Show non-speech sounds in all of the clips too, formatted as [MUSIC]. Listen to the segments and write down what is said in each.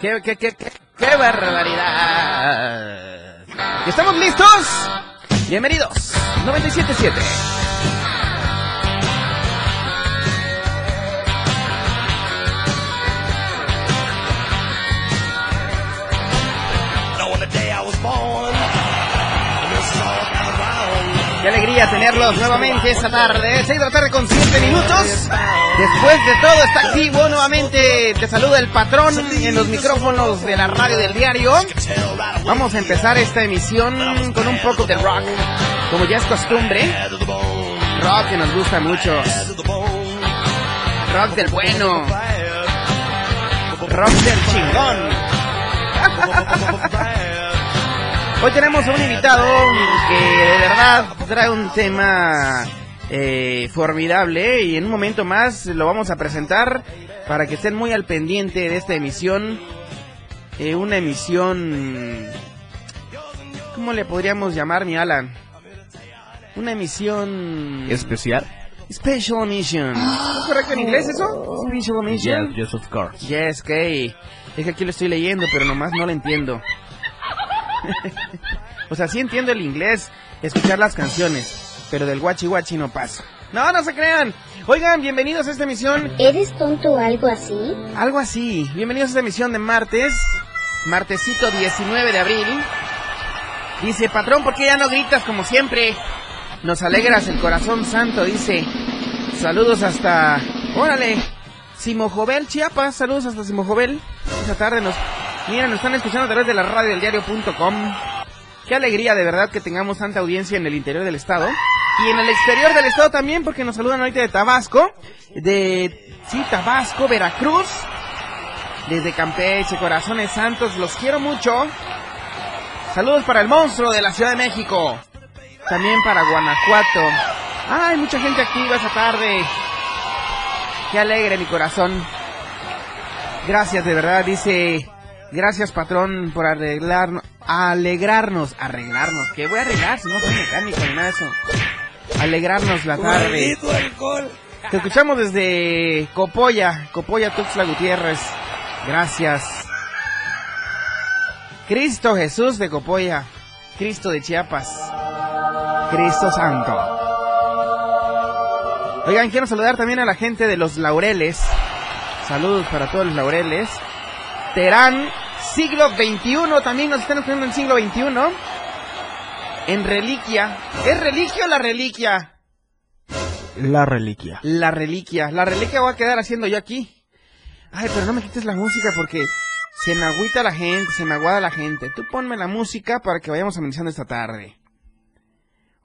¡Qué, qué, qué, qué, qué barbaridad! ¿Estamos listos? Bienvenidos, 977. Qué alegría tenerlos nuevamente esta tarde. 6 de la tarde con 7 minutos. Después de todo, está activo nuevamente. Te saluda el patrón en los micrófonos de la radio del diario. Vamos a empezar esta emisión con un poco de rock. Como ya es costumbre. Rock que nos gusta mucho. Rock del bueno. Rock del chingón. [LAUGHS] Hoy tenemos a un invitado que de verdad trae un tema eh, formidable y en un momento más lo vamos a presentar para que estén muy al pendiente de esta emisión. Eh, una emisión... ¿Cómo le podríamos llamar, mi Alan? Una emisión... ¿Especial? Special Mission. ¿Es correcto en inglés eso? Special Mission. Yes, yes, of course. Yes, es que aquí lo estoy leyendo, pero nomás no lo entiendo. [LAUGHS] o sea, sí entiendo el inglés, escuchar las canciones, pero del guachi guachi no pasa. No, no se crean. Oigan, bienvenidos a esta emisión. ¿Eres tonto o algo así? Algo así. Bienvenidos a esta emisión de martes, martesito 19 de abril. Dice, patrón, ¿por qué ya no gritas como siempre? Nos alegras el corazón santo, dice. Saludos hasta... Órale. Simojovel, Chiapas. Saludos hasta Simojovel. Esta tarde nos... Mira, nos están escuchando a través de la radio del diario.com. Qué alegría de verdad que tengamos tanta audiencia en el interior del estado. Y en el exterior del estado también, porque nos saludan ahorita de Tabasco. De, sí, Tabasco, Veracruz. Desde Campeche, Corazones Santos, los quiero mucho. Saludos para el monstruo de la Ciudad de México. También para Guanajuato. Ay, mucha gente activa esta tarde. Qué alegre mi corazón. Gracias de verdad, dice Gracias, patrón, por arreglarnos, alegrarnos, arreglarnos. ¿Qué voy a arreglar si no soy mecánico ni nada de eso? Alegrarnos la tarde. Te escuchamos desde Copolla, Copolla Tuxtla Gutiérrez. Gracias. Cristo Jesús de Copolla, Cristo de Chiapas, Cristo Santo. Oigan, quiero saludar también a la gente de los Laureles. Saludos para todos los Laureles. Terán, siglo XXI, también nos están escuchando en siglo XXI. En reliquia. ¿Es reliquia o la reliquia? La reliquia. La reliquia. La reliquia voy a quedar haciendo yo aquí. Ay, pero no me quites la música porque se me agüita la gente, se me aguada la gente. Tú ponme la música para que vayamos amenizando esta tarde.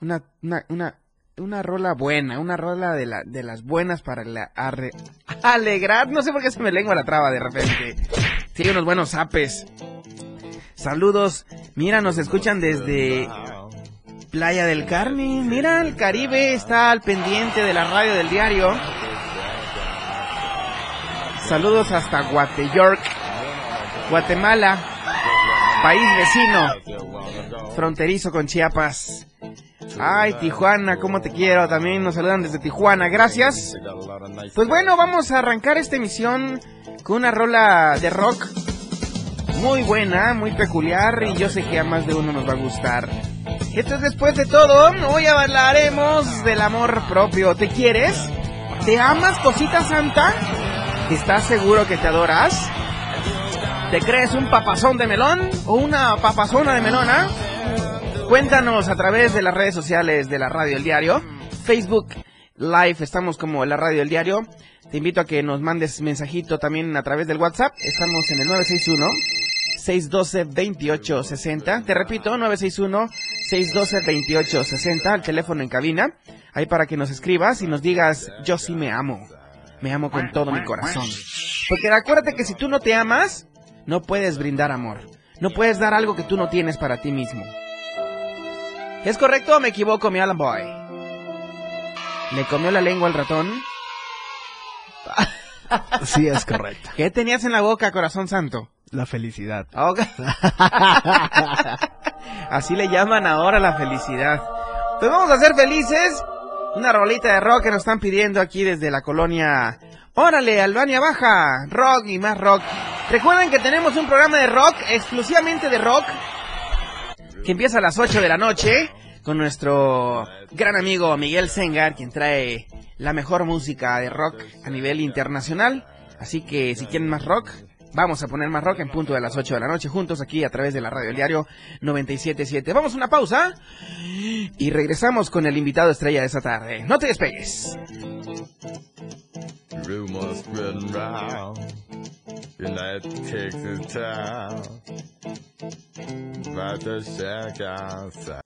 Una, una, una, una rola buena, una rola de, la, de las buenas para la, arre, [LAUGHS] alegrar. No sé por qué se me lengua la traba de repente. Sí, unos buenos zapes. Saludos. Mira, nos escuchan desde Playa del Carmen. Mira, el Caribe está al pendiente de la radio del diario. Saludos hasta Guateyork, Guatemala, país vecino, fronterizo con Chiapas. Ay, Tijuana, cómo te quiero. También nos saludan desde Tijuana, gracias. Pues bueno, vamos a arrancar esta emisión con una rola de rock muy buena, muy peculiar y yo sé que a más de uno nos va a gustar. Esto es después de todo, hoy hablaremos del amor propio. ¿Te quieres? ¿Te amas, cosita santa? ¿Estás seguro que te adoras? ¿Te crees un papazón de melón o una papazona de melona? Cuéntanos a través de las redes sociales de la Radio El Diario, Facebook Live, estamos como la Radio El Diario. Te invito a que nos mandes mensajito también a través del WhatsApp. Estamos en el 961 612 2860. Te repito, 961 612 2860, el teléfono en cabina. Ahí para que nos escribas y nos digas, yo sí me amo. Me amo con todo mi corazón. Porque acuérdate que si tú no te amas, no puedes brindar amor. No puedes dar algo que tú no tienes para ti mismo. ¿Es correcto o me equivoco, mi Alan Boy? ¿Le comió la lengua al ratón? [LAUGHS] Sí, es correcto. ¿Qué tenías en la boca, corazón santo? La felicidad. Ok. [LAUGHS] Así le llaman ahora la felicidad. Pues vamos a ser felices. Una rolita de rock que nos están pidiendo aquí desde la colonia. Órale, Albania Baja. Rock y más rock. Recuerden que tenemos un programa de rock, exclusivamente de rock, que empieza a las 8 de la noche con nuestro gran amigo Miguel Sengar, quien trae la mejor música de rock a nivel internacional. Así que si quieren más rock, vamos a poner más rock en punto de las 8 de la noche juntos aquí a través de la radio diario 977. Vamos a una pausa y regresamos con el invitado estrella de esta tarde. No te despegues. Rumors spreading round United Texas town About to shack outside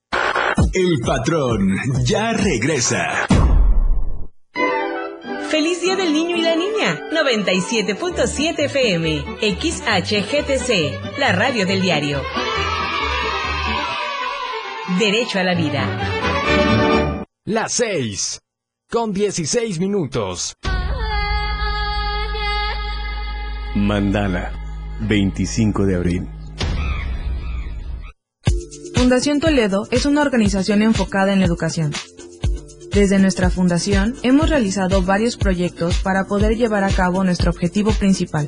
El patrón ya regresa. Feliz Día del Niño y la Niña. 97.7 FM. XHGTC. La radio del diario. Derecho a la vida. Las 6. Con 16 minutos. Mandala, 25 de abril. Fundación Toledo es una organización enfocada en la educación. Desde nuestra fundación hemos realizado varios proyectos para poder llevar a cabo nuestro objetivo principal,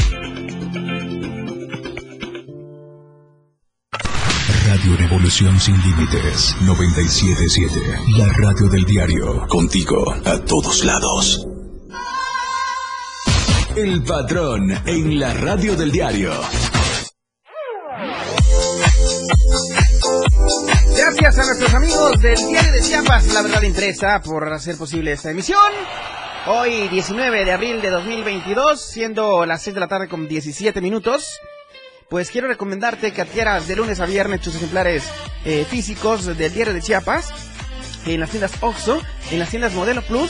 Revolución Sin Límites 977. La radio del diario. Contigo a todos lados. El patrón en la radio del diario. Gracias a nuestros amigos del Diario de Chiapas, La Verdad Impresa, por hacer posible esta emisión. Hoy, 19 de abril de 2022, siendo las 6 de la tarde con 17 minutos. Pues quiero recomendarte que adquieras de lunes a viernes tus ejemplares eh, físicos del Diario de Chiapas en las tiendas OXO, en las tiendas Modelo Plus,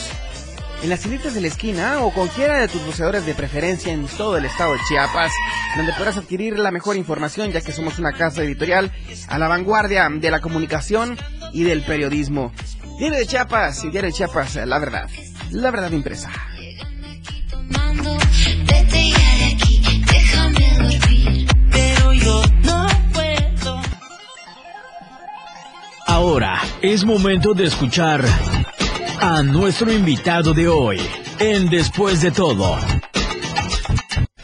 en las tienditas de la esquina o cualquiera de tus buceadores de preferencia en todo el estado de Chiapas, donde podrás adquirir la mejor información ya que somos una casa editorial a la vanguardia de la comunicación y del periodismo. Diario de Chiapas y Diario de Chiapas, la verdad, la verdad impresa. Pero Ahora es momento de escuchar a nuestro invitado de hoy en Después de todo.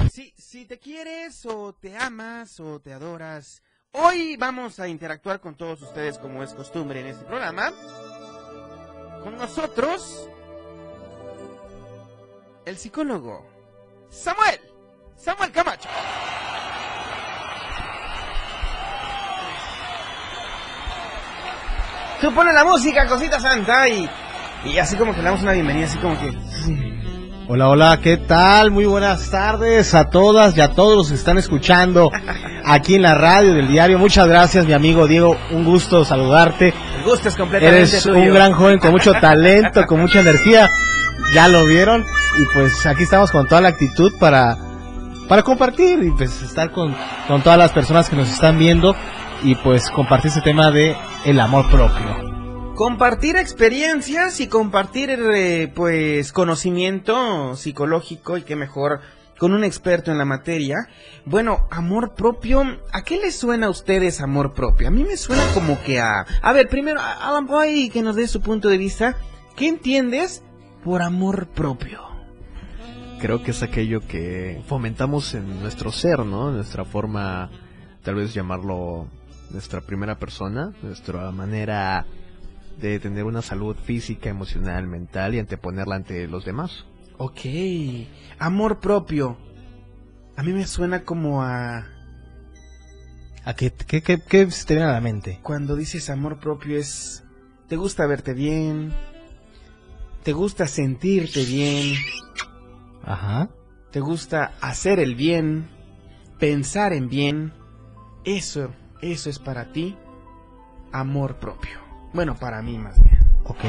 Si, si te quieres o te amas o te adoras, hoy vamos a interactuar con todos ustedes como es costumbre en este programa. Con nosotros, el psicólogo Samuel, Samuel Camacho. Tú pones la música, cosita santa, y, y así como que le damos una bienvenida, así como que... Hola, hola, ¿qué tal? Muy buenas tardes a todas y a todos los que están escuchando aquí en la radio del diario. Muchas gracias, mi amigo Diego. Un gusto saludarte. El gusto es completamente Eres tuyo. un gran joven con mucho talento, con mucha energía. Ya lo vieron. Y pues aquí estamos con toda la actitud para, para compartir y pues estar con, con todas las personas que nos están viendo y pues compartir ese tema de el amor propio. Compartir experiencias y compartir eh, pues conocimiento psicológico y qué mejor con un experto en la materia. Bueno, amor propio, ¿a qué le suena a ustedes amor propio? A mí me suena como que a... A ver, primero, a- Alan Boy, que nos dé su punto de vista. ¿Qué entiendes por amor propio? Creo que es aquello que fomentamos en nuestro ser, ¿no? Nuestra forma, tal vez llamarlo nuestra primera persona, nuestra manera de tener una salud física, emocional, mental y anteponerla ante los demás. Ok, amor propio. A mí me suena como a... ¿A qué, qué, qué, qué se te viene a la mente? Cuando dices amor propio es... Te gusta verte bien. Te gusta sentirte bien. Ajá. Te gusta hacer el bien. Pensar en bien. Eso, eso es para ti amor propio. Bueno, para mí más bien. Ok.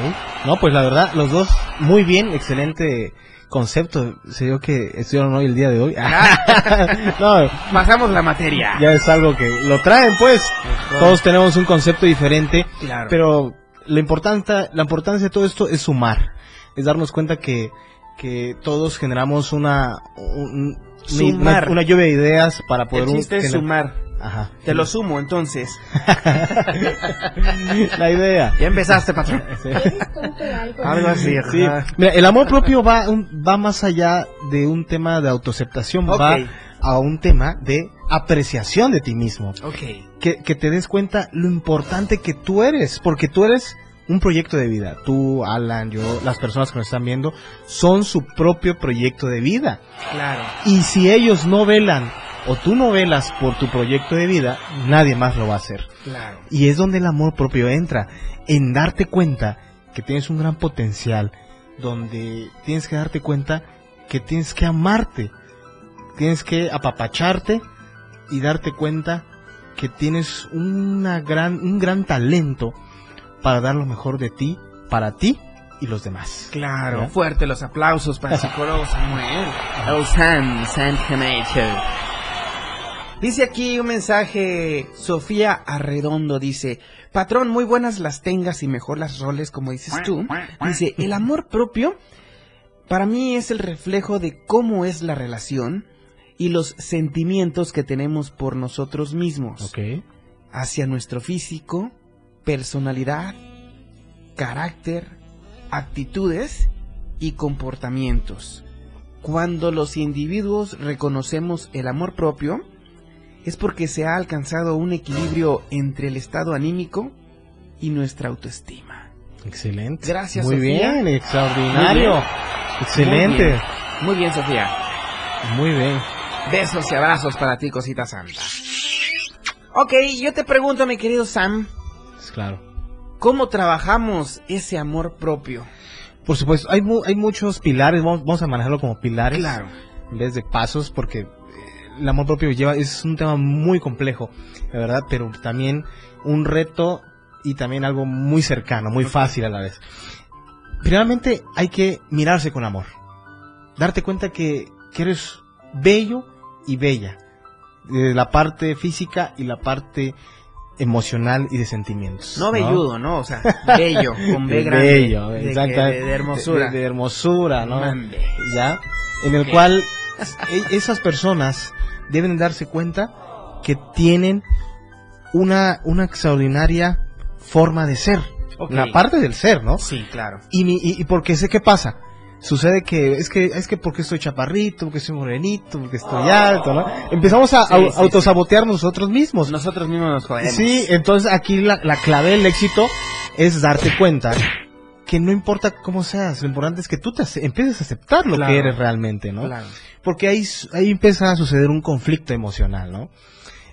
No, pues la verdad, los dos muy bien, excelente concepto. Se dio que estuvieron hoy el día de hoy. [LAUGHS] [LAUGHS] no, Pasamos la materia. ya es algo que lo traen, pues. Todos tenemos un concepto diferente. Claro. Pero lo importante, la importancia de todo esto es sumar. Es darnos cuenta que, que todos generamos una, un- un- Sumar. una, una lluvia de ideas para poder El un- chiste es gener- sumar. Ajá. Te lo sumo entonces. [LAUGHS] la idea. Ya empezaste, patrón. Algo así. Sí. Mira, el amor propio va, un- va más allá de un tema de autoaceptación, va a un tema de apreciación de ti mismo. Ok. Que, que te des cuenta lo importante que tú eres, porque tú eres un proyecto de vida. Tú, Alan, yo, las personas que nos están viendo, son su propio proyecto de vida. Claro. Y si ellos no velan o tú no velas por tu proyecto de vida, nadie más lo va a hacer. Claro. Y es donde el amor propio entra, en darte cuenta que tienes un gran potencial, donde tienes que darte cuenta que tienes que amarte, tienes que apapacharte y darte cuenta que tienes una gran, un gran talento para dar lo mejor de ti, para ti y los demás. Claro. Fuerte los aplausos para el psicólogo Samuel. El Sam, Sam Camacho. Dice aquí un mensaje, Sofía Arredondo dice, patrón, muy buenas las tengas y mejor las roles como dices tú. Dice, el amor propio para mí es el reflejo de cómo es la relación y los sentimientos que tenemos por nosotros mismos. Ok. Hacia nuestro físico, personalidad, carácter, actitudes y comportamientos. Cuando los individuos reconocemos el amor propio, es porque se ha alcanzado un equilibrio entre el estado anímico y nuestra autoestima. Excelente. Gracias, Muy Sofía. bien, extraordinario. Muy bien. Excelente. Muy bien. Muy bien, Sofía. Muy bien. Besos y abrazos para ti, cosita santa. Ok, yo te pregunto, mi querido Sam, Claro. ¿cómo trabajamos ese amor propio? Por supuesto, hay, mu- hay muchos pilares, vamos, vamos a manejarlo como pilares Claro. en vez de pasos, porque el amor propio lleva, es un tema muy complejo, la verdad, pero también un reto y también algo muy cercano, muy fácil a la vez. Primeramente hay que mirarse con amor, darte cuenta que, que eres bello y bella, de la parte física y la parte emocional y de sentimientos. No velludo, ¿no? O sea, bello, con [LAUGHS] B De grande. bello, de, de- de hermosura. De, de hermosura, ¿no? Mande. ¿Ya? En el cual e- esas personas deben darse cuenta que tienen una, una extraordinaria forma de ser. Ok. La parte del ser, ¿no? Sí, claro. Y, mi- y, y porque sé qué pasa. Sucede que es que es que porque estoy chaparrito, porque estoy morenito, porque estoy alto, ¿no? Empezamos a Sí, sí, autosabotear nosotros mismos. Nosotros mismos nos jodemos. Sí, entonces aquí la, la clave del éxito es darte cuenta que no importa cómo seas, lo importante es que tú te empieces a aceptar lo Claro. que eres realmente, ¿no? Claro. Porque ahí, ahí empieza a suceder un conflicto emocional, ¿no?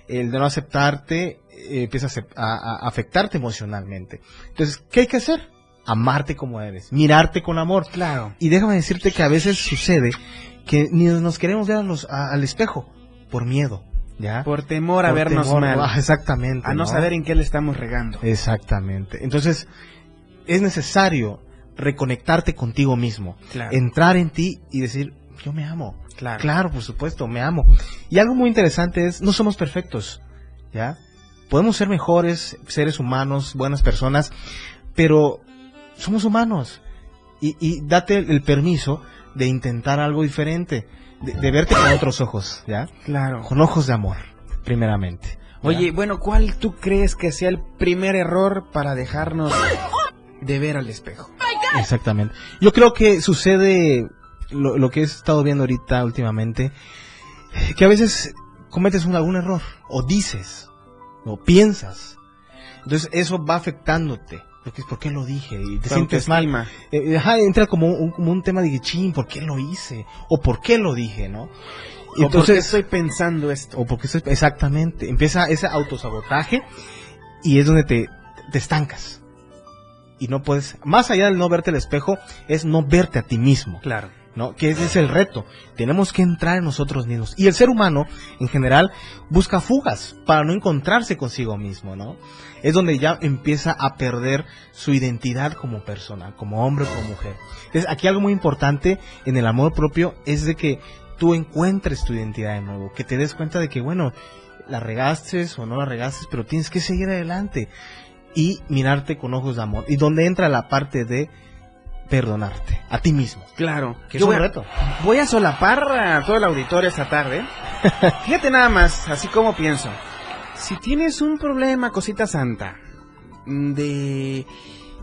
El de no aceptarte eh, empieza a, afectarte emocionalmente. Entonces, ¿qué hay que hacer? Amarte como eres, mirarte con amor. Claro. Y déjame decirte que a veces sucede que ni nos queremos ver a los- a- al espejo por miedo, ¿ya? Por temor a Por vernos temor, mal. ah, exactamente. A no, saber en qué le estamos regando. Exactamente. Entonces, es necesario reconectarte contigo mismo. Claro. Entrar en ti y decir, yo me amo. Claro. Claro, por supuesto, me amo. Y algo muy interesante es, no somos perfectos, ¿ya? Podemos ser mejores seres humanos, buenas personas, pero somos humanos. Y, y date el permiso de intentar algo diferente, de, de verte con otros ojos, ¿ya? Claro. Con ojos de amor, primeramente. ¿ya? Oye, bueno, ¿cuál tú crees que sea el primer error para dejarnos de ver al espejo? Exactamente. Yo creo que sucede lo, lo que he estado viendo ahorita últimamente, que a veces cometes un, algún error, o dices, o piensas. Entonces eso va afectándote. Porque es, ¿por qué lo dije? Y te sientes mal. Eh, ajá, entra como un, como un tema de chin, ¿por qué lo hice? O ¿por qué lo dije, no? Y entonces estoy pensando esto. O porque estoy, exactamente, empieza ese autosabotaje y es donde te, te estancas. Y no puedes, más allá del no verte al espejo, es no verte a ti mismo. Claro. ¿no? Que ese es el reto. Tenemos que entrar en nosotros mismos. Y el ser humano, en general, busca fugas para no encontrarse consigo mismo, ¿no? Es donde ya empieza a perder su identidad como persona, como hombre o como mujer. Entonces, aquí algo muy importante en el amor propio es de que tú encuentres tu identidad de nuevo, que te des cuenta de que, bueno, la regaste o no la regaste, pero tienes que seguir adelante y mirarte con ojos de amor. Y donde entra la parte de perdonarte a ti mismo. Claro. Que es un voy a- reto. Voy a solapar a todo el auditorio esta tarde. [LAUGHS] Fíjate nada más, así como pienso. Si tienes un problema, cosita santa, de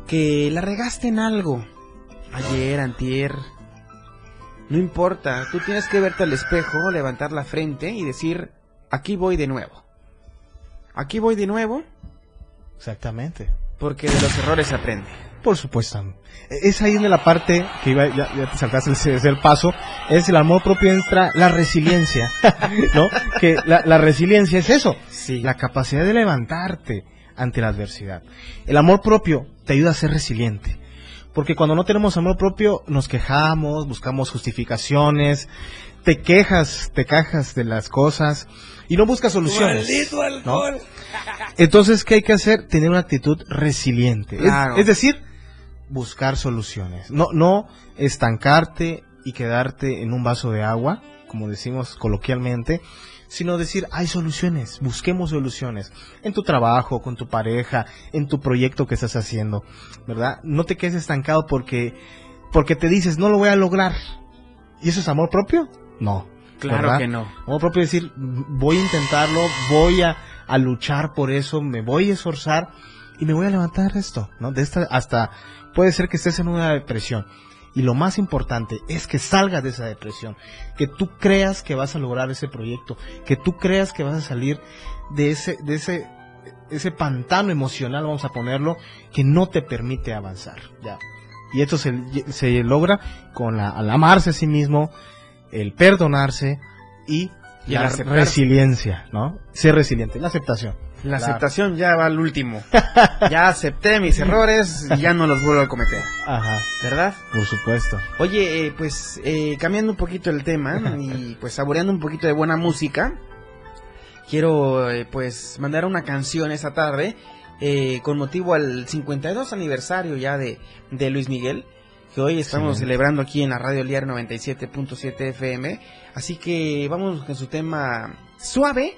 que la regaste en algo, ayer, antier, no importa, tú tienes que verte al espejo, levantar la frente y decir, aquí voy de nuevo. Aquí voy de nuevo Exactamente. porque de los errores se aprende. Por supuesto. Es ahí en la parte que iba, ya, ya te saltaste el paso, es el amor propio entra la resiliencia, [LAUGHS] ¿no? Que la, la resiliencia es eso, Sí. la capacidad de levantarte ante la adversidad. El amor propio te ayuda a ser resiliente. Porque cuando no tenemos amor propio, nos quejamos, buscamos justificaciones, te quejas, te cajas de las cosas y no buscas soluciones. ¿no? Entonces, ¿qué hay que hacer? Tener una actitud resiliente. Es- decir, buscar soluciones. No, no estancarte y quedarte en un vaso de agua, como decimos coloquialmente, sino decir, hay soluciones, busquemos soluciones. En tu trabajo, con tu pareja, en tu proyecto que estás haciendo, ¿verdad? No te quedes estancado porque, porque te dices, no lo voy a lograr. ¿Y eso es amor propio? No. Claro ¿verdad? que no. Amor propio es decir, voy a intentarlo, voy a, a luchar por eso, me voy a esforzar y me voy a levantar esto, ¿no? De esta hasta puede ser que estés en una depresión. Y lo más importante es que salgas de esa depresión, que tú creas que vas a lograr ese proyecto, que tú creas que vas a salir de ese, de ese, ese pantano emocional, vamos a ponerlo, que no te permite avanzar, ya. Y esto se, se logra con la, al amarse a sí mismo, el perdonarse y, Y la resiliencia, ¿no? Ser resiliente, la aceptación. La aceptación ya va al último. [LAUGHS] ya acepté mis errores y ya no los vuelvo a cometer. Ajá, ¿Verdad? por supuesto. Oye, eh, pues eh, cambiando un poquito el tema [LAUGHS] y pues saboreando un poquito de buena música, quiero eh, pues mandar una canción esta tarde eh, con motivo al 52 aniversario ya de, de Luis Miguel, que hoy estamos Sí. celebrando aquí en la Radio El Diario 97.7 FM. Así que vamos con su tema suave,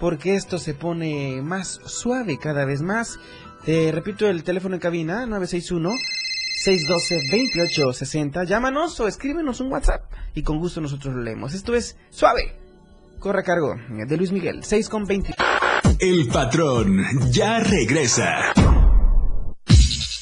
porque esto se pone más suave cada vez más. Eh, repito el teléfono en cabina, 961 612-2860. Llámanos o escríbenos un WhatsApp y con gusto nosotros lo leemos. Esto es Suave. Corre a cargo de Luis Miguel, 6 con 20. El patrón ya regresa.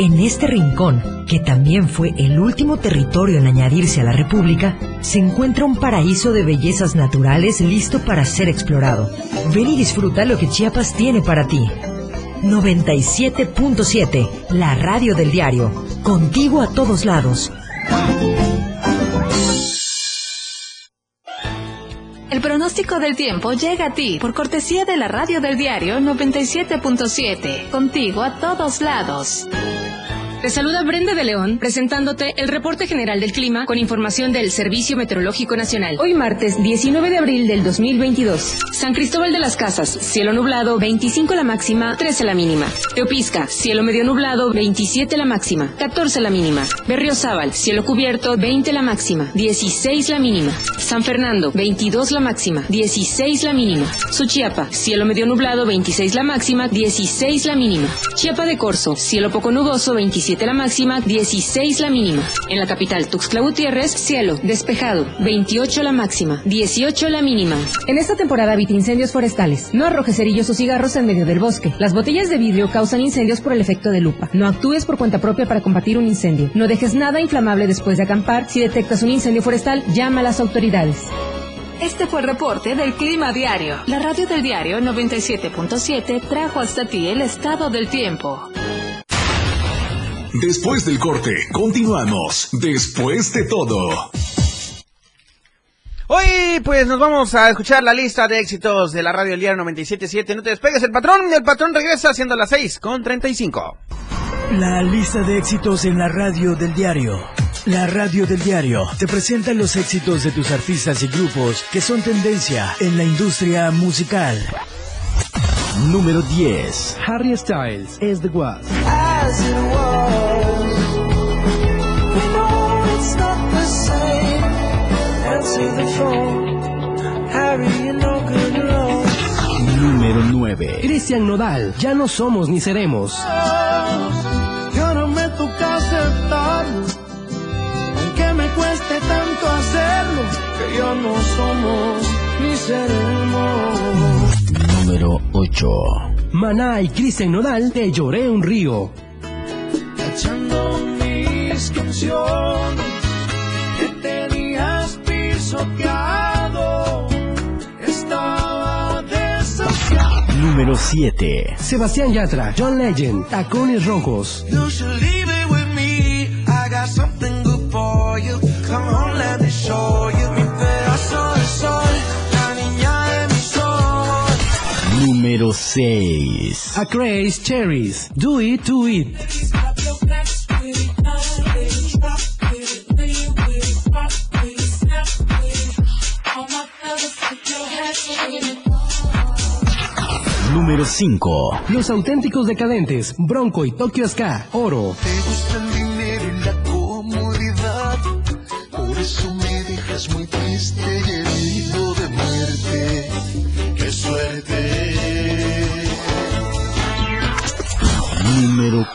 en este rincón, que también fue el último territorio en añadirse a la República, se encuentra un paraíso de bellezas naturales listo para ser explorado. Ven y disfruta lo que Chiapas tiene para ti. 97.7, la radio del diario. Contigo a todos lados. El pronóstico del tiempo llega a ti por cortesía de la radio del diario 97.7. Contigo a todos lados. Te saluda Brenda de León presentándote el reporte general del clima con información del Servicio Meteorológico Nacional. Hoy martes 19 de abril del 2022. San Cristóbal de las Casas, cielo nublado, 25 la máxima, 13 la mínima. Teopisca, cielo medio nublado, 27 la máxima, 14 la mínima. Berriozábal, cielo cubierto, 20 la máxima, 16 la mínima. San Fernando, 22 la máxima, 16 la mínima. Suchiapa, cielo medio nublado, 26 la máxima, 16 la mínima. Chiapa de Corzo, cielo poco nuboso, 27 la máxima, 16 la mínima. En la capital Tuxtla Gutiérrez, cielo despejado, 28 la máxima, 18 la mínima. En esta temporada evita incendios forestales. No arrojes cerillos o cigarros en medio del bosque. Las botellas de vidrio causan incendios por el efecto de lupa. No actúes por cuenta propia para combatir un incendio. No dejes nada inflamable después de acampar. Si detectas un incendio forestal, llama a las autoridades. Este fue el reporte del Clima Diario. La radio del diario 97.7 trajo hasta ti el estado del tiempo. Después del corte, continuamos. Después de todo. Hoy, pues nos vamos a escuchar la lista de éxitos de la radio del diario 97.7. No te despegues, el patrón. El patrón regresa haciendo las 6 con 35. La lista de éxitos en la radio del diario. La radio del diario te presenta los éxitos de tus artistas y grupos que son tendencia en la industria musical. Número 10. Harry Styles es The Was. as it was. We know it's not the same. Answer the phone, Harry, you know good love. Número 9. Cristian Nodal, ya no somos ni seremos. Ya no me toca aceptarlo, aunque me cueste tanto hacerlo, que ya no somos ni seremos. Número 8. Maná y Cristian Nodal, te lloré un río. echando mis canciones que tenías pisoteado. Estaba desafiado. Número 7. Sebastián Yatra, John Legend, Tacones Rojos. You 6. A Craze Cherries, Do It To It. Número 5. Los auténticos decadentes, Bronco y Tokyo Ska, Oro. Te gusta el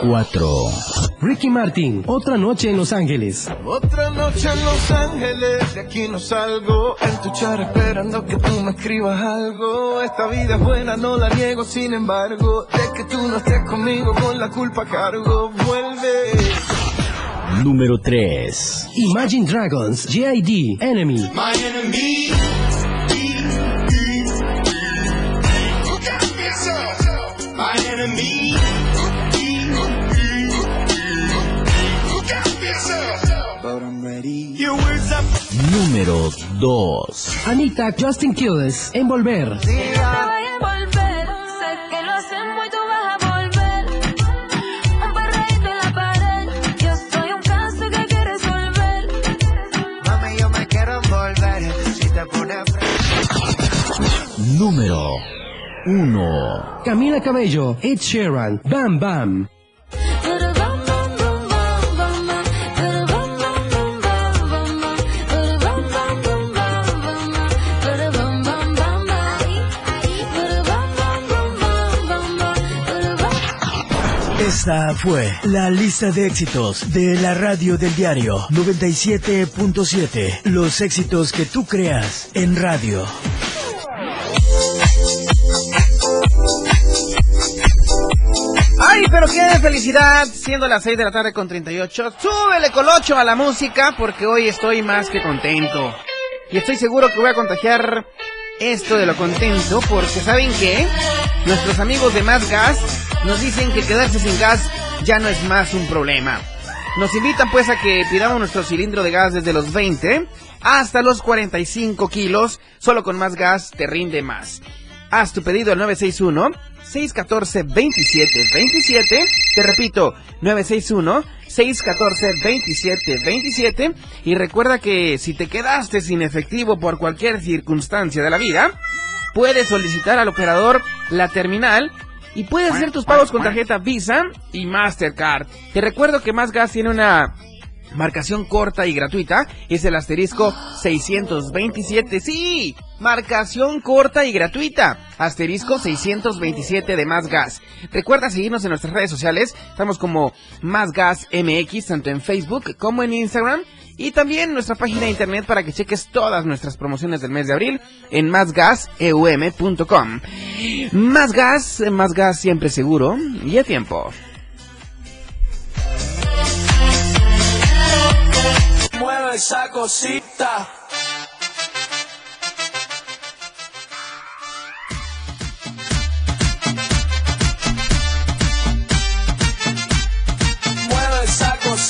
4. Ricky Martin, Otra Noche en Los Ángeles. Otra noche en Los Ángeles, de aquí no salgo. En tu char esperando que tú me escribas algo. Esta vida es buena, no la niego, sin embargo. De que tú no estés conmigo, con la culpa cargo. Vuelve. Número 3. Imagine Dragons, G.I.D. Enemy. My enemy. My enemy. Número 2. Anita, Justin Quiles, Envolver. Sí, volver, sé que lo hacemos y tú vas a volver. Un en la pared, yo soy un caso que. Mami, yo me quiero envolver. Si te pones Número 1. Camila Cabello, Ed Sheeran, Bam Bam. Esta fue la lista de éxitos de la radio del diario 97.7. Los éxitos que tú creas en radio. Ay, pero qué felicidad, siendo las 6 de la tarde con 38. Súbele colocho a la música porque hoy estoy más que contento. Y estoy seguro que voy a contagiar esto de lo contento porque ¿saben qué? Nuestros amigos de Más Gas nos dicen que quedarse sin gas ya no es más un problema. Nos invitan pues a que pidamos nuestro cilindro de gas desde los 20 hasta los 45 kilos. Solo con más gas te rinde más. Haz tu pedido al 961 614 27 27. Te repito, 961 614 27 27. Y recuerda que si te quedaste sin efectivo por cualquier circunstancia de la vida, puedes solicitar al operador la terminal y puedes hacer tus pagos con tarjeta Visa y Mastercard. Te recuerdo que Más Gas tiene una marcación corta y gratuita. Es el asterisco 627. Sí, marcación corta y gratuita. Asterisco 627 de Más Gas. Recuerda seguirnos en nuestras redes sociales. Estamos como Más Gas MX, tanto en Facebook como en Instagram. Y también nuestra página de internet para que cheques todas nuestras promociones del mes de abril en másgaseum.com. Más gas, más gas siempre seguro y a tiempo. Mueve esa cosita.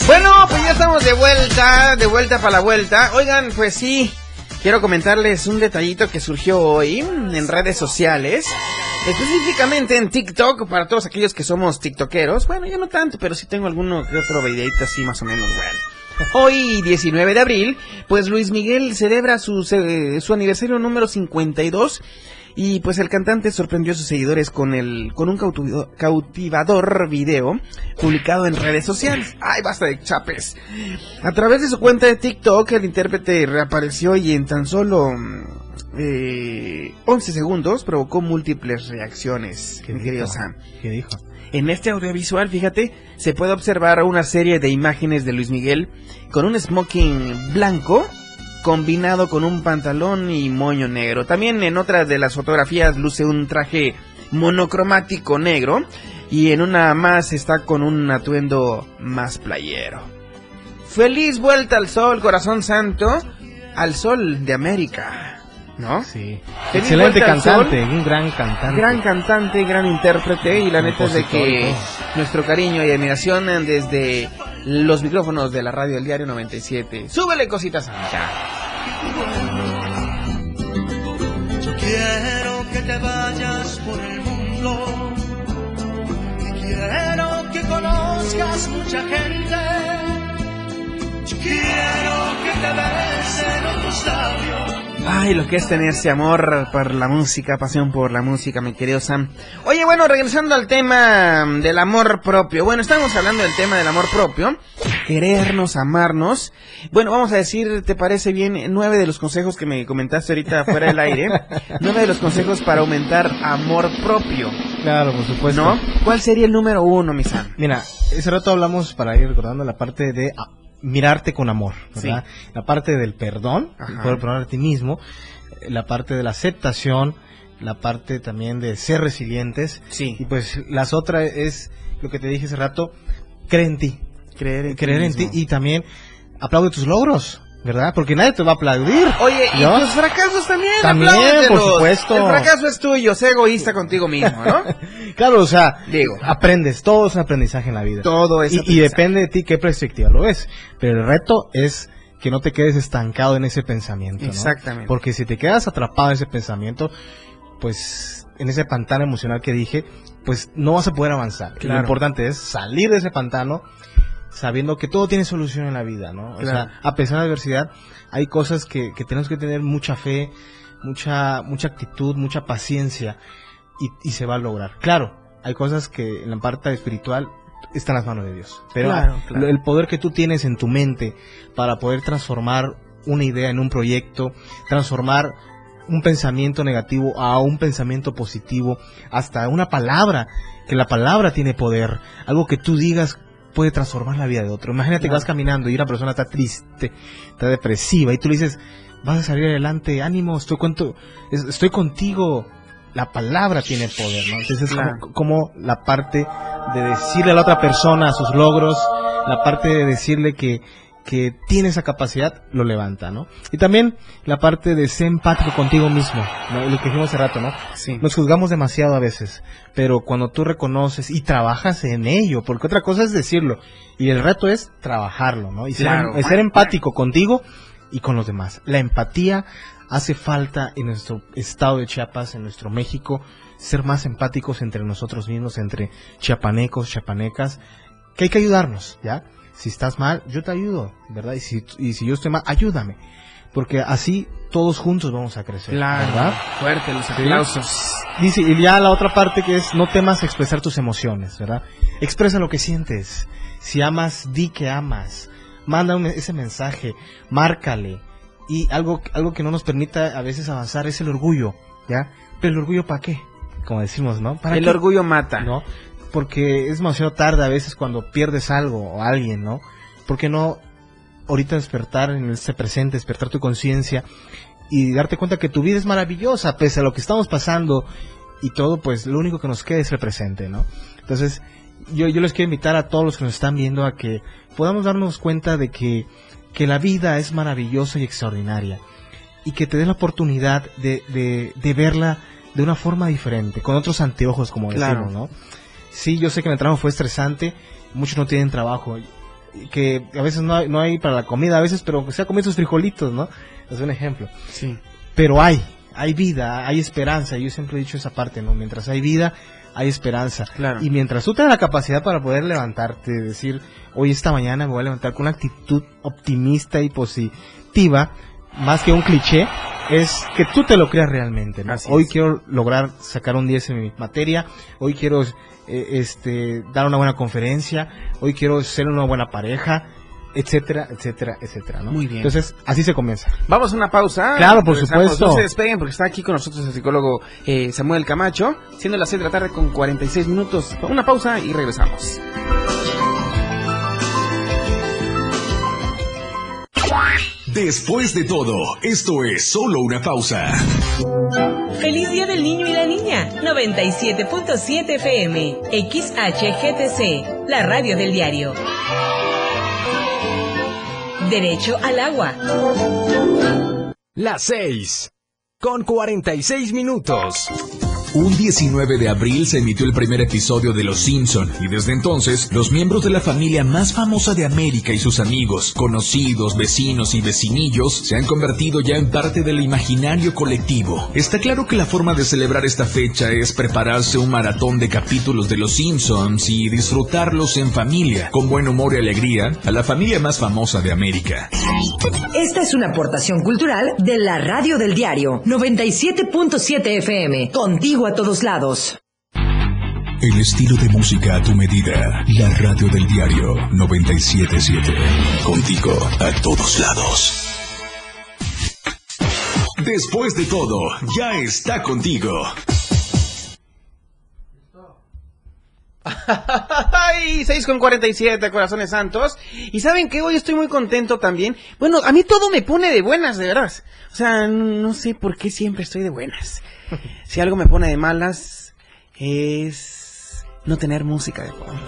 Bueno, pues ya estamos de vuelta, de vuelta para la vuelta. Oigan, pues sí, quiero comentarles un detallito que surgió hoy en redes sociales. Específicamente en TikTok, para todos aquellos que somos tiktokeros. Bueno, yo no tanto, pero sí tengo alguno que otro videito así más o menos bueno. Hoy, 19 de abril, pues Luis Miguel celebra su, su aniversario número 52 y pues el cantante sorprendió a sus seguidores con el con un cautivador video publicado en redes sociales. Ay, basta de chapes. A través de su cuenta de TikTok, el intérprete reapareció y en tan solo mm, eh, 11 segundos provocó múltiples reacciones. mi querido Sam. ¿Qué dijo? En este audiovisual, fíjate, se puede observar una serie de imágenes de Luis Miguel con un smoking blanco combinado con un pantalón y moño negro. También en otras de las fotografías luce un traje monocromático negro y en una más está con un atuendo más playero. Feliz vuelta al sol, corazón santo, al sol de América. ¿No? Sí. Excelente cantante, un gran cantante. Gran cantante, gran intérprete y la neta es de y que nuestro cariño y admiración desde los micrófonos de la radio del diario 97. Súbele cosita santa. Quiero que te vayas por el mundo. Quiero que conozcas mucha gente. Quiero que te besen otros labios. Ay, lo que es tenerse amor por la música, pasión por la música, mi querido Sam. Oye, bueno, regresando al tema del amor propio. Bueno, estamos hablando del tema del amor propio. Querernos, amarnos. Bueno, vamos a decir, ¿te parece bien? Nueve de los consejos que me comentaste ahorita fuera del aire. [LAUGHS] Nueve de los consejos para aumentar amor propio. Claro, por supuesto. ¿No? ¿Cuál sería el número uno, mi Sam? Mira, ese rato hablamos para ir recordando la parte de mirarte con amor, ¿verdad? La parte del perdón, Ajá. poder perdonar a ti mismo, eh, la parte de la aceptación, la parte también de ser resilientes. Sí. Y pues las otras es lo que te dije hace rato, creer en ti. Creer en Creer ti en ti y también aplaude tus logros, ¿verdad? Porque nadie te va a aplaudir. Oye, y tus fracasos también. También, por supuesto. El fracaso es tuyo, sé egoísta contigo mismo, ¿no? [LAUGHS] Claro, o sea, Digo. aprendes, todo es un aprendizaje en la vida. Todo es y, y aprendizaje. depende de ti qué perspectiva lo ves. Pero el reto es que no te quedes estancado en ese pensamiento. ¿no? Exactamente. Porque si te quedas atrapado en ese pensamiento, pues en ese pantano emocional que dije, pues no vas a poder avanzar. Y Claro. Lo importante es salir de ese pantano sabiendo que todo tiene solución en la vida, ¿no? O sea, a pesar de la adversidad, hay cosas que, que tenemos que tener mucha fe, mucha, mucha actitud, mucha paciencia y, y se va a lograr. Claro, hay cosas que en la parte espiritual están en las manos de Dios. Pero Claro, claro. lo- el poder que tú tienes en tu mente para poder transformar una idea en un proyecto, transformar un pensamiento negativo a un pensamiento positivo, hasta una palabra, que la palabra tiene poder, algo que tú digas puede transformar la vida de otro. Imagínate que vas caminando y una persona está triste, está depresiva y tú le dices, vas a salir adelante, ánimo, estoy, cuento, es- estoy contigo. La palabra tiene poder, ¿no? Entonces es Claro. como, como la parte de decirle a la otra persona sus logros, la parte de decirle que, que tiene esa capacidad, lo levanta, ¿no? Y también la parte de ser empático contigo mismo, ¿no? Lo que dijimos hace rato, ¿no? Sí. Nos juzgamos demasiado a veces, pero cuando tú reconoces y trabajas en ello, porque otra cosa es decirlo, y el reto es trabajarlo, ¿no? Y ser, Claro. ser empático contigo y con los demás. La empatía hace falta en nuestro estado de Chiapas, en nuestro México, ser más empáticos entre nosotros mismos, entre chiapanecos, chiapanecas, que hay que ayudarnos, ¿ya? Si estás mal, yo te ayudo, ¿verdad? Y si, y si yo estoy mal, ayúdame. Porque así todos juntos vamos a crecer, Claro. ¿verdad? Fuerte los Sí. aplausos. Dice, y ya la otra parte que es, no temas expresar tus emociones, ¿verdad? Expresa lo que sientes. Si amas, di que amas. Manda un- ese mensaje, márcale. Y algo, algo que no nos permita a veces avanzar es el orgullo, ¿ya? Pero el orgullo para qué? Como decimos, ¿no? ¿Para El qué? orgullo mata. ¿no? Porque es demasiado tarde a veces cuando pierdes algo o alguien, ¿no? ¿Por qué no ahorita despertar en este presente, despertar tu conciencia y darte cuenta que tu vida es maravillosa, pese a lo que estamos pasando y todo, pues lo único que nos queda es el presente, ¿no? Entonces, yo, yo les quiero invitar a todos los que nos están viendo a que podamos darnos cuenta de que, que la vida es maravillosa y extraordinaria y que te des la oportunidad de, de, de verla de una forma diferente, con otros anteojos, como Claro. decimos, ¿no? Sí, yo sé que el trabajo fue estresante, muchos no tienen trabajo, que a veces no hay, no hay para la comida, a veces, pero aunque sea comer sus frijolitos, ¿no? Es un ejemplo. Sí. Pero hay, hay vida, hay esperanza, yo siempre he dicho esa parte, ¿no? Mientras hay vida, hay esperanza. Claro. Y mientras tú tengas la capacidad para poder levantarte, decir, hoy esta mañana me voy a levantar con una actitud optimista y positiva, más que un cliché, es que tú te lo creas realmente. ¿no? Hoy es. quiero lograr sacar un 10 en mi materia, hoy quiero eh, este, dar una buena conferencia, hoy quiero ser una buena pareja, etcétera, etcétera, etcétera. ¿no? Muy bien. Entonces, así se comienza. Vamos a una pausa. Claro, por Regresamos. supuesto. No se despeguen porque está aquí con nosotros el psicólogo eh, Samuel Camacho, siendo las 6 de la tarde con 46 minutos. Una pausa y regresamos. Después de todo, esto es solo una pausa. Feliz Día del Niño y la Niña. 97.7 FM. XHGTC. La radio del diario. Derecho al agua. Las 6. Con 46 minutos. Un 19 de abril se emitió el primer episodio de Los Simpson y desde entonces los miembros de la familia más famosa de América y sus amigos, conocidos, vecinos y vecinillos se han convertido ya en parte del imaginario colectivo. Está claro que la forma de celebrar esta fecha es prepararse un maratón de capítulos de Los Simpsons y disfrutarlos en familia, con buen humor y alegría, a la familia más famosa de América. Esta es una aportación cultural de la Radio del Diario 97.7 FM. Contigo a todos lados. El estilo de música a tu medida. La radio del diario 977. Contigo a todos lados. Después de todo, ya está contigo. [LAUGHS] Ay, 6 con 47, corazones santos. Y saben que hoy estoy muy contento también. Bueno, a mí todo me pone de buenas, de verdad. O sea, no sé por qué siempre estoy de buenas. [LAUGHS] Si algo me pone de malas es no tener música de fondo.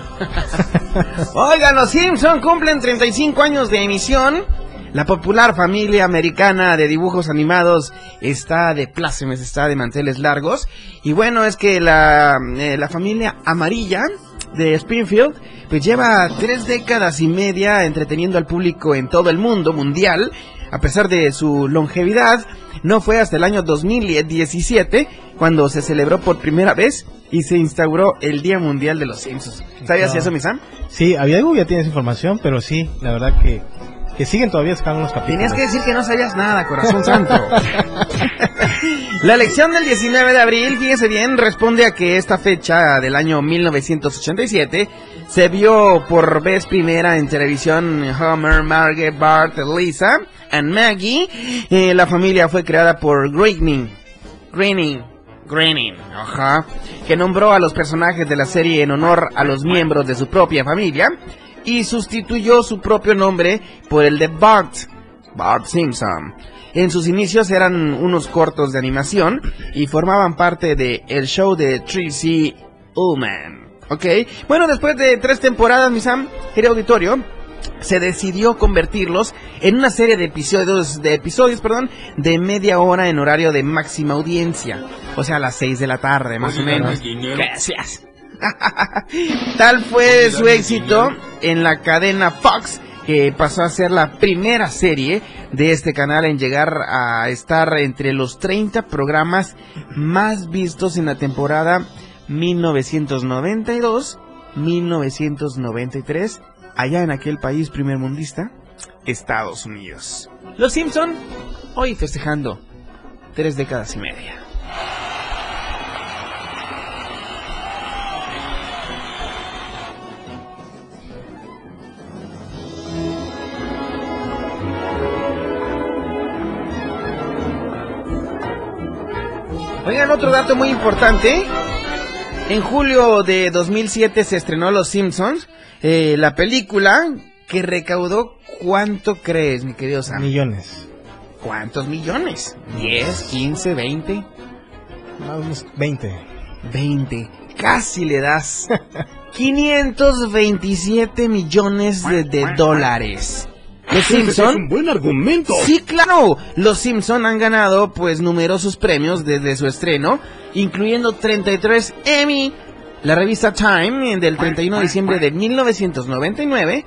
[LAUGHS] Oigan, los Simpson cumplen 35 años de emisión. La popular familia americana de dibujos animados está de plácemes, está de manteles largos. Y bueno, es que la, eh, la familia amarilla de Springfield pues lleva tres décadas y media entreteniendo al público en todo el mundo mundial. A pesar de su longevidad, no fue hasta el año 2017 cuando se celebró por primera vez y se instauró el Día Mundial de los Simpsons. ¿Sabías Claro. eso, mi Sam? Sí, había algo, ya tienes información, pero sí, la verdad que que siguen todavía sacando los capítulos. Tenías que decir que no sabías nada, corazón santo. [LAUGHS] La elección del 19 de abril, fíjese bien, responde a que esta fecha del año 1987 se vio por vez primera en televisión Homer, Margaret, Bart, Lisa and Maggie. Eh, la familia fue creada por Groening. Groening. Groening, ajá, que nombró a los personajes de la serie en honor a los miembros de su propia familia y sustituyó su propio nombre por el de Bart, Bart Simpson. En sus inicios eran unos cortos de animación y formaban parte de el show de Tracy Ullman. ¿Ok? Bueno, después de tres temporadas, mi Sam, querido auditorio, se decidió convertirlos en una serie de episodios, de episodios, perdón, de media hora en horario de máxima audiencia. O sea, a las 6 de la tarde, más o menos. Gracias. [LAUGHS] Tal fue su éxito en la cadena Fox que pasó a ser la primera serie de este canal en llegar a estar entre los 30 programas más vistos en la temporada 1992-1993, allá en aquel país primermundista, Estados Unidos. Los Simpson, hoy festejando tres décadas y media. Oigan, otro dato muy importante. En julio de 2007 se estrenó Los Simpsons, eh, la película que recaudó, ¿cuánto crees, mi querido Sam? Millones. ¿Cuántos millones? ¿10, 15, 20? Unos 20. 20. Casi le das [LAUGHS] 527 millones de, de dólares. Los Simpson. Es un buen argumento. Sí, claro. Los Simpson han ganado pues numerosos premios desde su estreno, incluyendo 33 Emmy. La revista Time del 31 de diciembre de 1999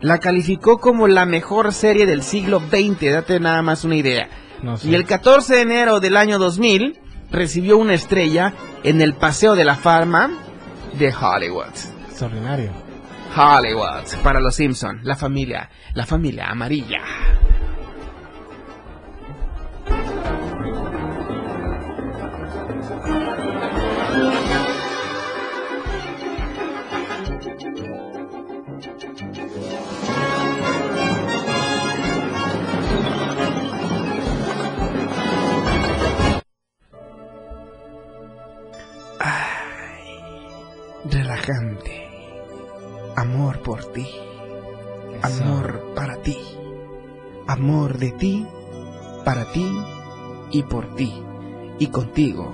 la calificó como la mejor serie del siglo XX, date nada más una idea. No sé. Y el 14 de enero del año 2000 recibió una estrella en el Paseo de la Fama de Hollywood. Extraordinario. Hollywood para los Simpson, la familia, la familia amarilla. relajante. Amor por ti. Amor para ti. Amor de ti, para ti y por ti. Y contigo.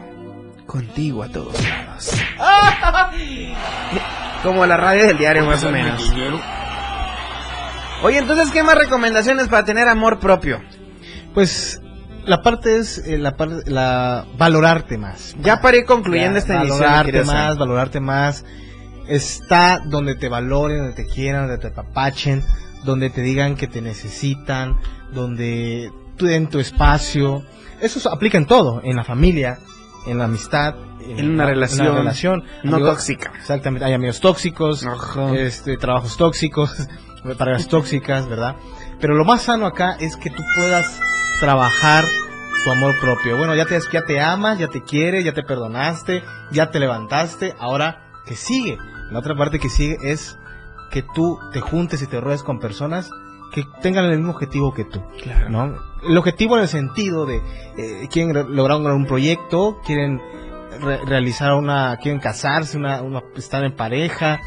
Contigo a todos lados. [LAUGHS] Como la radio del diario más o menos. Oye, entonces, ¿qué más recomendaciones para tener amor propio? Pues la parte es eh, la parte la valorarte más. Ya para ir concluyendo Ya, esta. Valorarte querido más, valorarte más. Está donde te valoren, donde te quieran, donde te apapachen, donde te digan que te necesitan, donde tú den tu espacio. Eso aplica en todo, en la familia, en la amistad, En una relación relación no Amigos- tóxica. Exactamente, hay amigos tóxicos, este trabajos tóxicos, [LAUGHS] parejas tóxicas, ¿verdad? Pero lo más sano acá es que tú puedas trabajar tu amor propio. Bueno, ya te, ya te amas, ya te quieres, ya te perdonaste, ya te levantaste, ahora que sigue. La otra parte que sigue es que tú te juntes y te rodees con personas que tengan el mismo objetivo que tú. Claro. ¿no? El objetivo en el sentido de eh, quieren re- lograr un, un proyecto, quieren re- realizar una, quieren casarse, una, una- estar en pareja,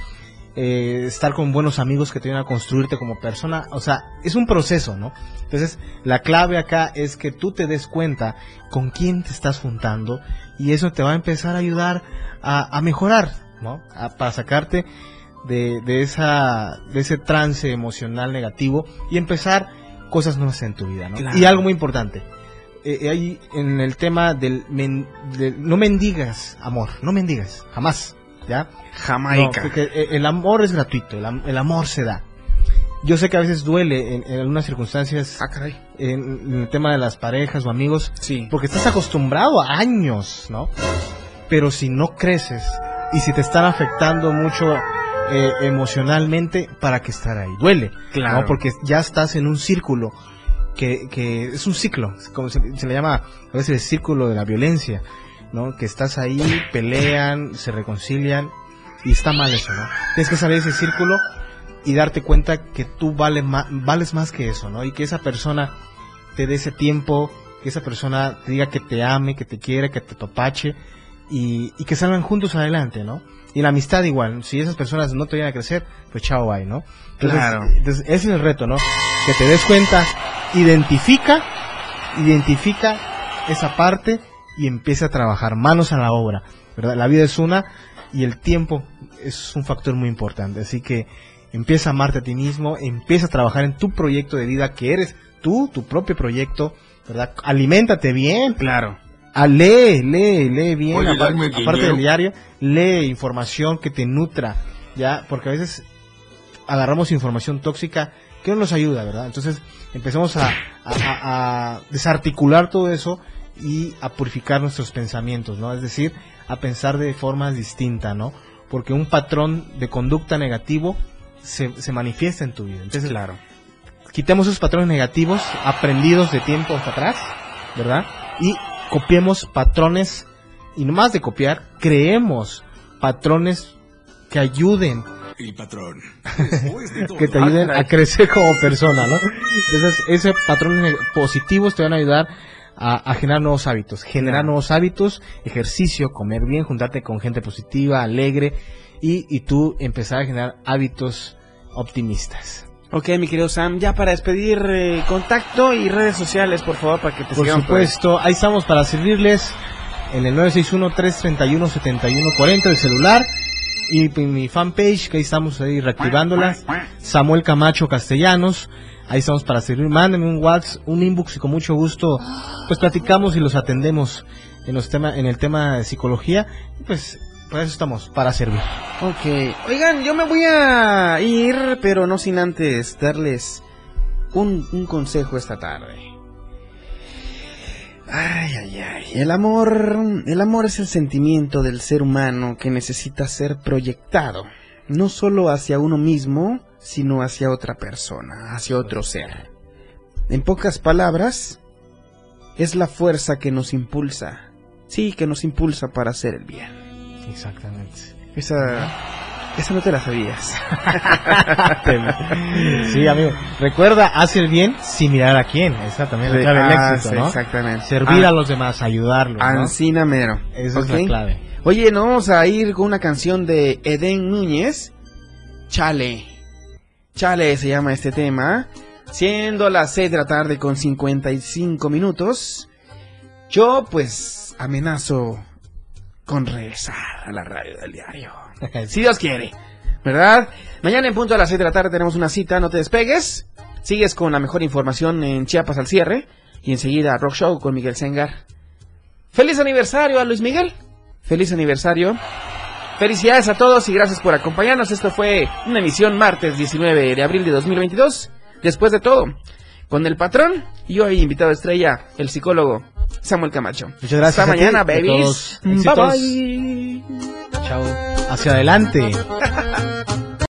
eh, estar con buenos amigos que te ayudan a construirte como persona. O sea, es un proceso, ¿no? Entonces, la clave acá es que tú te des cuenta con quién te estás juntando y eso te va a empezar a ayudar a, a mejorar, ¿no? A- para sacarte de, de esa, de ese trance emocional negativo y empezar cosas nuevas en tu vida, ¿no? Claro. Y algo muy importante. eh, ahí en el tema del, men- del- no mendigas amor, no mendigas, jamás, ¿ya? Jamaica. No, porque eh, el amor es gratuito, el, am- el amor se da. Yo sé que a veces duele en, en algunas circunstancias en, en el tema de las parejas o amigos, porque estás acostumbrado a años, ¿no? Pero si no creces y si te están afectando mucho eh, emocionalmente, ¿para que estar ahí? Duele, Claro. ¿no? Porque ya estás en un círculo que, que es un ciclo, como se, se le llama a veces el círculo de la violencia, ¿no? Que estás ahí, pelean, se reconcilian y está mal eso, ¿no? Tienes que salir de ese círculo y darte cuenta que tú vale ma- vales más que eso, ¿no? Y que esa persona te dé ese tiempo, que esa persona te diga que te ame, que te quiere, que te topache y, y que salgan juntos adelante, ¿no? Y la amistad igual, si esas personas no te vienen a crecer, pues chao, bye, ¿no? Entonces, Claro. entonces ese es el reto, ¿no? Que te des cuenta, identifica, identifica esa parte y empieza a trabajar manos a la obra, ¿verdad? La vida es una y el tiempo es un factor muy importante, así que empieza a amarte a ti mismo, empieza a trabajar en tu proyecto de vida que eres tú, tu propio proyecto, ¿verdad? Aliméntate bien. Claro. Ah, lee, lee, lee bien, Oye, aparte, del diario, lee información que te nutra, ya, porque a veces agarramos información tóxica que no nos ayuda, ¿verdad? Entonces empezamos a, a- a- a desarticular todo eso y a purificar nuestros pensamientos, ¿no? Es decir, a pensar de forma distinta, ¿no? Porque un patrón de conducta negativo se, se manifiesta en tu vida. Entonces, Claro. quitemos esos patrones negativos aprendidos de tiempo hasta atrás, ¿verdad? Y copiemos patrones, y no más de copiar, creemos patrones que ayuden, El patrón. [LAUGHS] De que te ayuden a crecer como persona, ¿no? Entonces, esos patrones positivos te van a ayudar a, a generar nuevos hábitos, generar nuevos hábitos, ejercicio, comer bien, juntarte con gente positiva, alegre, y, y tú empezar a generar hábitos optimistas. Ok, mi querido Sam, ya para despedir, eh, contacto y redes sociales, por favor, para que te Por sigan supuesto, ahí estamos para servirles en el 961-331-7140 del celular y mi fanpage que ahí estamos ahí reactivándola, Samuel Camacho Castellanos, ahí estamos para servir, mándenme un WhatsApp, un inbox y con mucho gusto pues platicamos y los atendemos en los tema, en el tema de psicología, pues para eso estamos, para servir. Ok, oigan, yo me voy a ir, pero no sin antes darles un, un consejo esta tarde. Ay, ay, ay. El amor, el amor es el sentimiento del ser humano que necesita ser proyectado, no solo hacia uno mismo, sino hacia otra persona, hacia otro ser. En pocas palabras, es la fuerza que nos impulsa, sí, que nos impulsa para hacer el bien. Exactamente. Esa, esa no te la sabías. [LAUGHS] sí, amigo. Recuerda, haz el bien sin mirar a quién. Esa también es la clave del Ah, éxito, ¿no? Exactamente. Servir Ah, a los demás, ayudarlos, ¿no? Ancina mero. Esa es la clave. Oye, nos vamos a ir con una canción de Eden Núñez. Chale. Chale se llama este tema. Siendo las 6 de la tarde con 55 minutos. Yo pues amenazo con regresar a la radio del diario. [LAUGHS] si Dios quiere. ¿Verdad? Mañana en punto a las 6 de la tarde tenemos una cita, no te despegues. Sigues con la mejor información en Chiapas al cierre. Y enseguida Rock Show con Miguel Sengar. Feliz aniversario a Luis Miguel. Feliz aniversario. Felicidades a todos y gracias por acompañarnos. Esto fue una emisión martes 19 de abril de 2022. Después de todo, con el patrón y hoy invitado estrella, el psicólogo Samuel Camacho. Muchas gracias Hasta ti mañana, a babies. Bye bye. Chao. Hacia adelante. [LAUGHS]